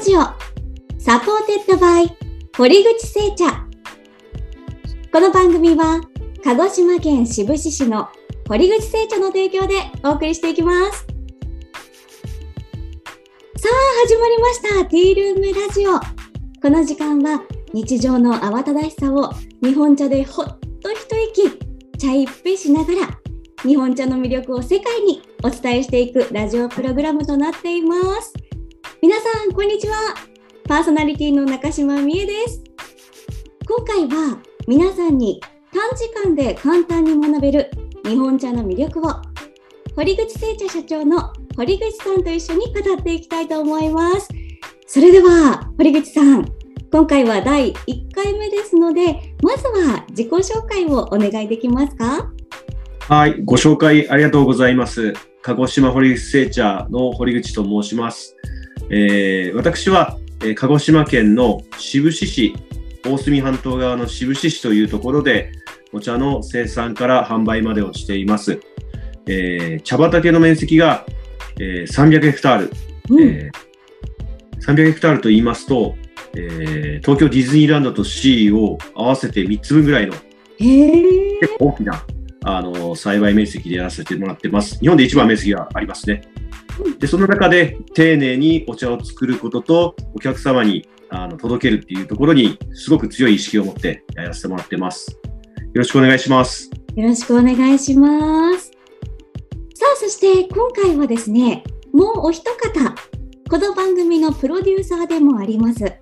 ラジオ。サポーテッドバイ堀口製茶。この番組は鹿児島県志布志市の堀口製茶の提供でお送りしていきます。さあ始まりました。ティールームラジオ。この時間は日常の慌ただしさを日本茶でほっと一息茶一杯しながら日本茶の魅力を世界にお伝えしていくラジオプログラムとなっています。皆さんこんにちはパーソナリティの中島美恵です今回は皆さんに短時間で簡単に学べる日本茶の魅力を堀口製茶社長の堀口さんと一緒に語っていきたいと思いますそれでは堀口さん今回は第1回目ですのでまずは自己紹介をお願いできますか？はい、ご紹介ありがとうございます。鹿児島堀口製茶の堀口と申します。えー、私は、えー、鹿児島県の志布志市、大隅半島側の志布志市というところで、お茶の生産から販売までをしています。えー、茶畑の面積が、えー、300ヘクタール、うん、えー、300ヘクタールと言いますと、えー、東京ディズニーランドとシーを合わせて3つ分ぐらいの、結構大きなあの、栽培面積でやらせてもらってます。日本で一番面積がありますね。で、その中で丁寧にお茶を作ることと、お客様にあの届けるっていうところに、すごく強い意識を持ってやらせてもらってます。よろしくお願いします。よろしくお願いします。さあ、そして今回はですね、もうお一方、この番組のプロデューサーでもあります、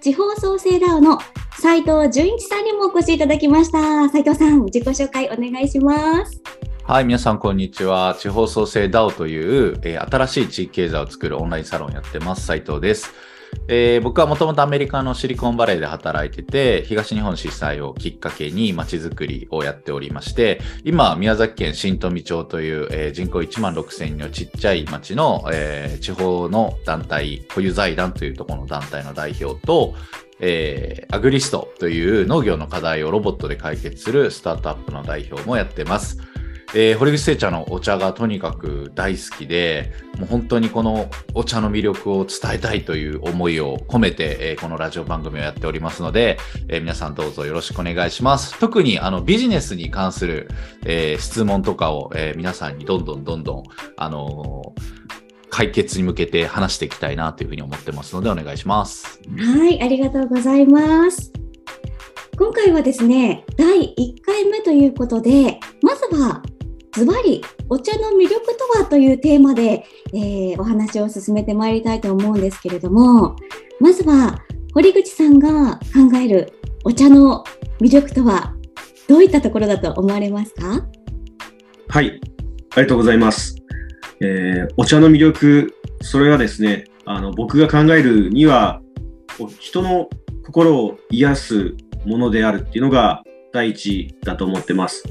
地方創生ダウの斉藤純一さんにもお越しいただきました。斉藤さん、自己紹介お願いします。はい、皆さん、こんにちは。地方創生 DAO という、えー、新しい地域経済を作るオンラインサロンをやってます。斉藤です。えー、僕はもともとアメリカのシリコンバレーで働いてて、東日本震災をきっかけに街づくりをやっておりまして、今、宮崎県新富町という、えー、人口1万6000人のちっちゃい町の、えー、地方の団体、保有財団というところの団体の代表と、えー、アグリストという農業の課題をロボットで解決するスタートアップの代表もやってます。えー、堀口製茶のお茶がとにかく大好きで、もう本当にこのお茶の魅力を伝えたいという思いを込めて、えー、このラジオ番組をやっておりますので、えー、皆さんどうぞよろしくお願いします。特にあのビジネスに関する、え質問とかを、え皆さんにどんどんどんどん、あの解決に向けて話していきたいなというふうに思ってますのでお願いします。はい、ありがとうございます。今回はですね、第1回目ということで、まずはズバリお茶の魅力とはというテーマで、えー、お話を進めてまいりたいと思うんですけれども、まずは堀口さんが考えるお茶の魅力とはどういったところだと思われますか？はい、ありがとうございます。えー、お茶の魅力、それはですね、あの僕が考えるには、人の心を癒すものであるっていうのが第一だと思ってます。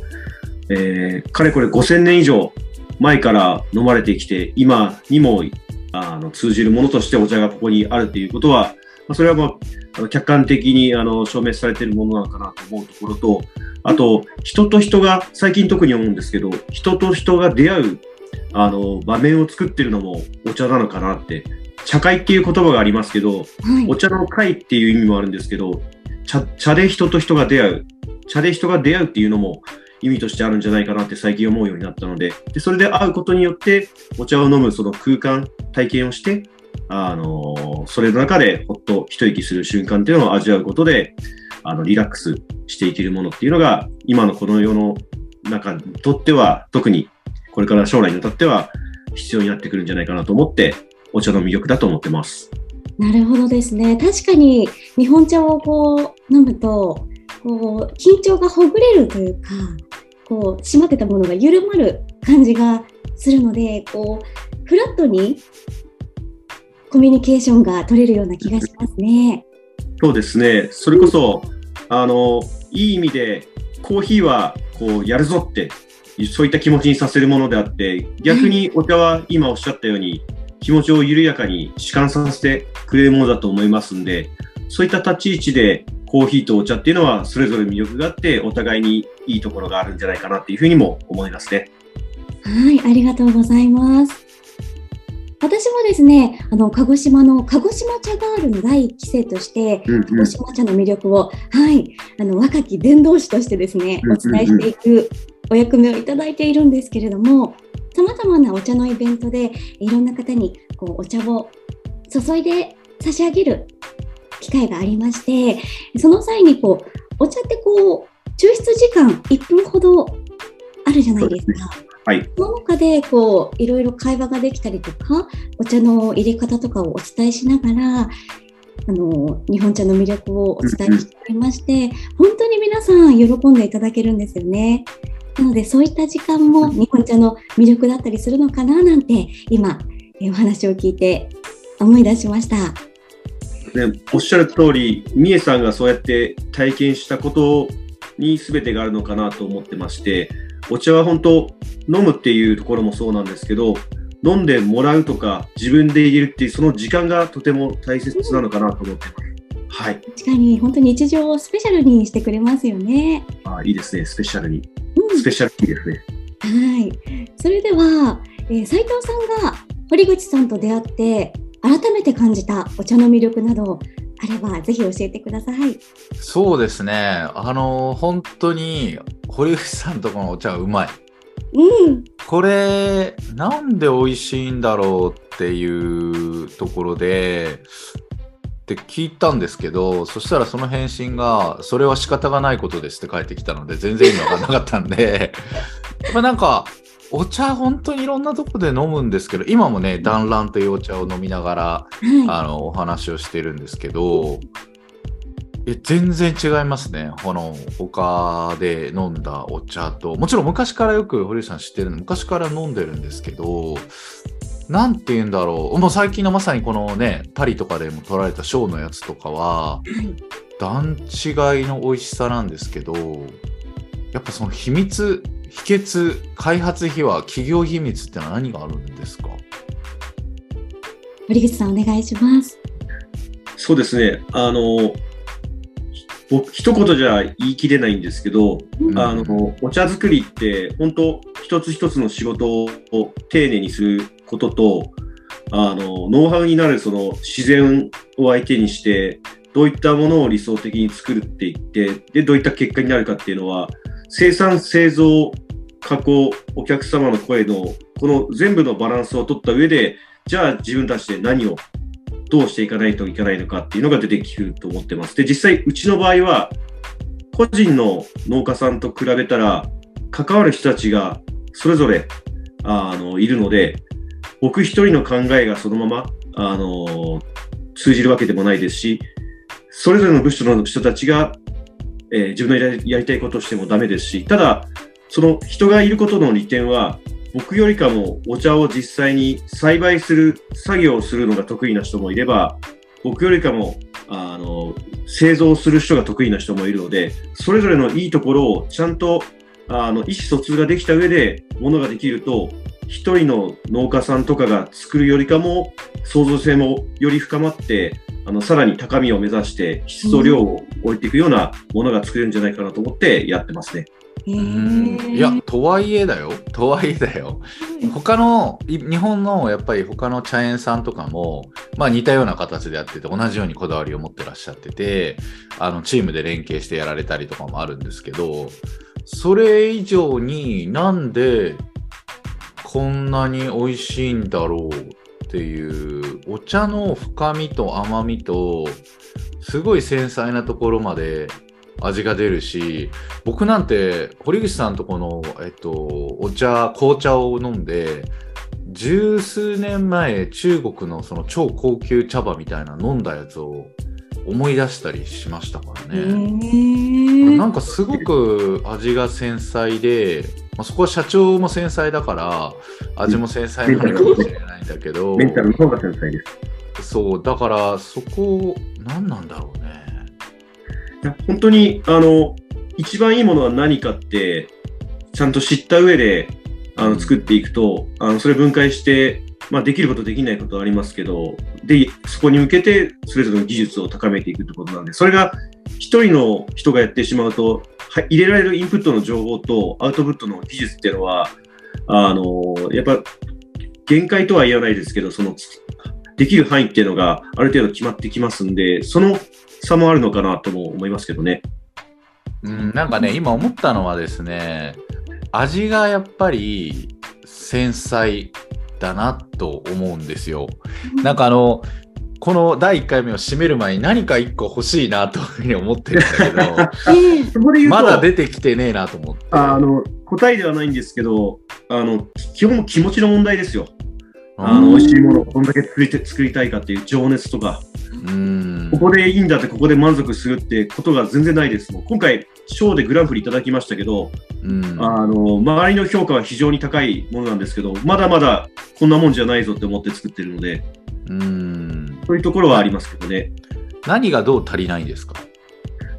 えー、かれこれ5000年以上前から飲まれてきて、今にもあの通じるものとしてお茶がここにあるということは、まあ、それはもう客観的にあの証明されているものなのかなと思うところと、あと、人と人が、最近特に思うんですけど、人と人が出会うあの場面を作ってるのもお茶なのかなって、茶会っていう言葉がありますけど、はい、お茶の会っていう意味もあるんですけど、茶茶で人と人が出会う、茶で人が出会うっていうのも、意味としてあるんじゃないかなって最近思うようになったので、でそれで会うことによって、お茶を飲むその空間、体験をして、あのそれの中でほっと一息する瞬間っていうのを味わうことで、あのリラックスしていけるものっていうのが、今のこの世の中にとっては、特にこれから将来にわたっては必要になってくるんじゃないかなと思って、お茶の魅力だと思ってます。なるほどですね。確かに日本茶をこう飲むと、こう緊張がほぐれるというか、こう締まってたものが緩まる感じがするのでこうフラットにコミュニケーションが取れるような気がしますね。そうですねそれこそ、うん、あのいい意味でコーヒーはこうやるぞってそういった気持ちにさせるものであって逆にお茶は今おっしゃったように気持ちを緩やかに弛緩させてくれるものだと思いますんでそういった立ち位置でコーヒーとお茶っていうのはそれぞれ魅力があってお互いにいいところがあるんじゃないかなっていうふうにも思いますね。はい、ありがとうございます。私もですね、あの、鹿児島の、鹿児島茶ガールの第一期生として、うん鹿児島茶の魅力を、はい、あの、若き伝道師としてですね、うんお伝えしていくお役目をいただいているんですけれども、さまざまなお茶のイベントで、いろんな方に、こう、お茶を注いで差し上げる機会がありまして、その際に、こう、お茶ってこう、抽出時間1分ほどあるじゃないですか。はい。その中でこういろいろ会話ができたりとかお茶の入れ方とかをお伝えしながらあの日本茶の魅力をお伝えしておりまして、本当に皆さん喜んでいただけるんですよね。なのでそういった時間も日本茶の魅力だったりするのかななんて今えお話を聞いて思い出しました。ね、おっしゃる通り、みえさんがそうやって体験したことに全てがあるのかなと思ってまして、お茶は本当、飲むっていうところもそうなんですけど、飲んでもらうとか、自分で入れるっていう、その時間がとても大切なのかなと思ってます。はい。確かに本当に日常をスペシャルにしてくれますよね。あいいですね、スペシャルに。うんスペシャルいいですね。はい。それでは、えー、斉藤さんが堀口さんと出会って、改めて感じたお茶の魅力などあれば、ぜひ教えてください。そうですね。あの、本当に、堀口さんとこのお茶はうまい。うん。これ、なんで美味しいんだろうっていうところで、って聞いたんですけど、そしたらその返信が、それは仕方がないことですって返ってきたので、全然意味わかんなかったんで、まあなんか、お茶本当にいろんなとこで飲むんですけど、今もね、団らんというお茶を飲みながら、はい。あのお話をしてるんですけど、え全然違いますね。この他で飲んだお茶と、もちろん昔からよく堀内さん知ってるの、昔から飲んでるんですけど、なんて言うんだろう。もう最近のまさにこのね、パリとかでも取られたショーのやつとかは、はい。段違いの美味しさなんですけど、やっぱその秘密、秘訣、開発秘話、企業秘密ってのは何があるんですか？堀口さん、お願いします。そうですね。あの、僕、一言じゃ言い切れないんですけど、うんあの、お茶作りって、本当一つ一つの仕事を丁寧にすることと、あの、ノウハウになるその自然を相手にして、どういったものを理想的に作るっていって、で、どういった結果になるかっていうのは、生産、製造、加工、お客様の声の、この全部のバランスを取った上で、じゃあ自分たちで何をどうしていかないといけないのかっていうのが出てくると思ってます。で、実際、うちの場合は、個人の農家さんと比べたら、関わる人たちがそれぞれあのいるので、僕一人の考えがそのままあの通じるわけでもないですし、それぞれの部署の人たちが、えー自分のやりやりたいことをしてもダメですし、ただ、その人がいることの利点は、僕よりかもお茶を実際に栽培する作業をするのが得意な人もいれば、僕よりかもあの製造する人が得意な人もいるので、それぞれのいいところをちゃんとあの意思疎通ができた上でものができると、一人の農家さんとかが作るよりかも創造性もより深まって、あのさらに高みを目指して質と量を置いていくようなものが作れるんじゃないかなと思ってやってますね。うんーいや、とはいえだよ。とはいえだよ。他の、い日本のやっぱり他の茶園さんとかも、まあ似たような形でやってて、同じようにこだわりを持ってらっしゃってて、あの、チームで連携してやられたりとかもあるんですけど、それ以上になんでこんなに美味しいんだろうっていう、お茶の深みと甘みと、すごい繊細なところまで味が出るし、僕なんて堀口さんとこの、えっと、お茶紅茶を飲んで十数年前中国のその超高級茶葉みたいな飲んだやつを思い出したりしましたからへね。ーなんかすごく味が繊細で、まあ、そこは社長も繊細だから味も繊細なのかもしれないんだけど、メンタルの方が繊細です。そうだからそこ何なんだろう本当にあの一番いいものは何かってちゃんと知った上であの作っていくとあのそれ分解して、まあ、できることできないことはありますけどでそこに向けてそれぞれの技術を高めていくってことなんでそれが一人の人がやってしまうとは入れられるインプットの情報とアウトプットの技術っていうのはあのやっぱ限界とは言わないですけど、その、できる範囲っていうのがある程度決まってきますんで、その差もあるのかなとも思いますけどね。うん、なんかね、今思ったのはですね、味がやっぱり繊細だなと思うんですよ。なんかあの、この第1回目を締める前に何か1個欲しいなというふうに思ってるんだけど、まだ出てきてねえなと思って。あの、答えではないんですけど、あの、基本気持ちの問題ですよ。あうん。の、美味しいものをどんだけ作りて作りたいかっていう情熱とか、うん。ここでいいんだって、ここで満足するってことが全然ないです。今回、賞でグランプリいただきましたけど、うん。あの、周りの評価は非常に高いものなんですけど、まだまだこんなもんじゃないぞって思って作ってるので、うん。そういうところはありますけどね。何がどう足りないんですか？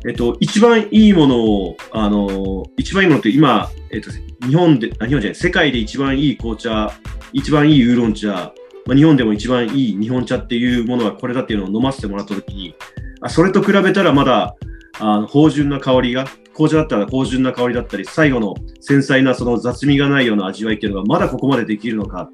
えっと、一番いいものを、あの、一番いいものって今、えっと、日本で、あ日本じゃない、世界で一番いい紅茶、一番いいウーロン茶、まあ、日本でも一番いい日本茶っていうものはこれだっていうのを飲ませてもらったときに、あそれと比べたらまだ、あの、芳醇な香りが、紅茶だったら芳醇な香りだったり、最後の繊細なその雑味がないような味わいっていうのがまだここまでできるのか。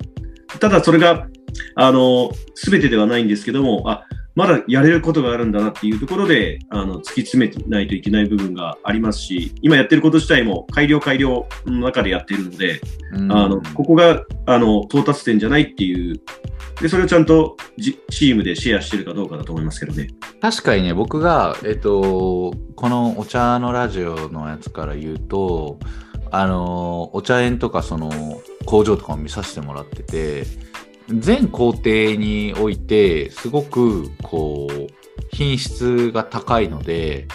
ただそれが、あの、すべてではないんですけども、あ、まだやれることがあるんだなっていうところで、あの、突き詰めないといけない部分がありますし、今やってること自体も改良改良の中でやっているので、うんあの、ここが、あの、到達点じゃないっていう、で、それをちゃんとじチームでシェアしてるかどうかだと思いますけどね。確かにね、僕が、えっと、このお茶のラジオのやつから言うと、あの、お茶園とかその工場とかも見させてもらってて、全工程において、すごく、こう、品質が高いので、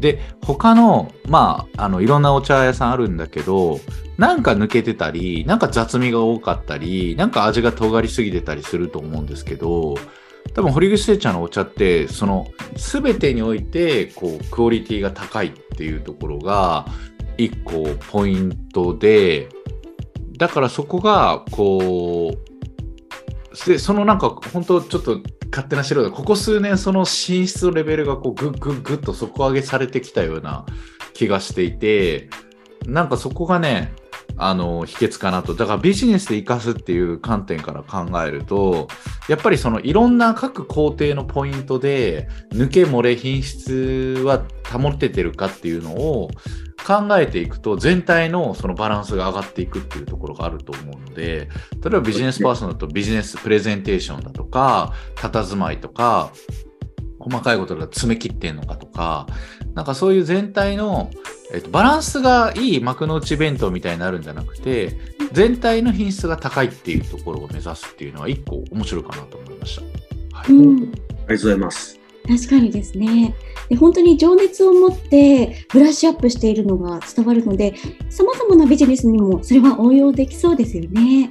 で、他の、まあ、あの、いろんなお茶屋さんあるんだけど、なんか抜けてたり、なんか雑味が多かったり、なんか味が尖りすぎてたりすると思うんですけど、多分堀口製茶のお茶ってその全てにおいてこうクオリティが高いっていうところが一個ポイントでだからそこがこうでそのなんか本当ちょっと勝手な素人ここ数年その進出のレベルがこうグッグッグッと底上げされてきたような気がしていてなんかそこがねあの秘訣かなと。だからビジネスで生かすっていう観点から考えるとやっぱりそのいろんな各工程のポイントで抜け漏れ品質は保ててるかっていうのを考えていくと全体のそのバランスが上がっていくっていうところがあると思うので例えばビジネスパーソンだとビジネスプレゼンテーションだとか佇まいとか細かいことだと詰め切ってんのかとかなんかそういう全体の、えっと、バランスがいい幕の内弁当みたいになるんじゃなくて全体の品質が高いっていうところを目指すっていうのは一個面白いかなと思いました。はいうんありがとうございます。確かにですね。で本当に情熱を持ってブラッシュアップしているのが伝わるので、さまざまなビジネスにもそれは応用できそうですよね。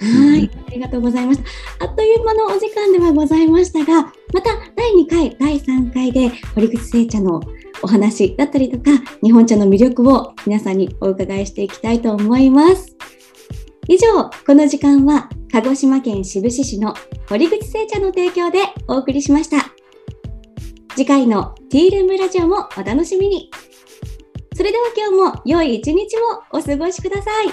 はい、ありがとうございました。あっという間のお時間ではございましたが、また第2回、第3回で堀口製茶のお話だったりとか、日本茶の魅力を皆さんにお伺いしていきたいと思います。以上、この時間は鹿児島県志布志市の堀口製茶の提供でお送りしました。次回のティールームラジオもお楽しみに。それでは今日も良い一日をお過ごしください。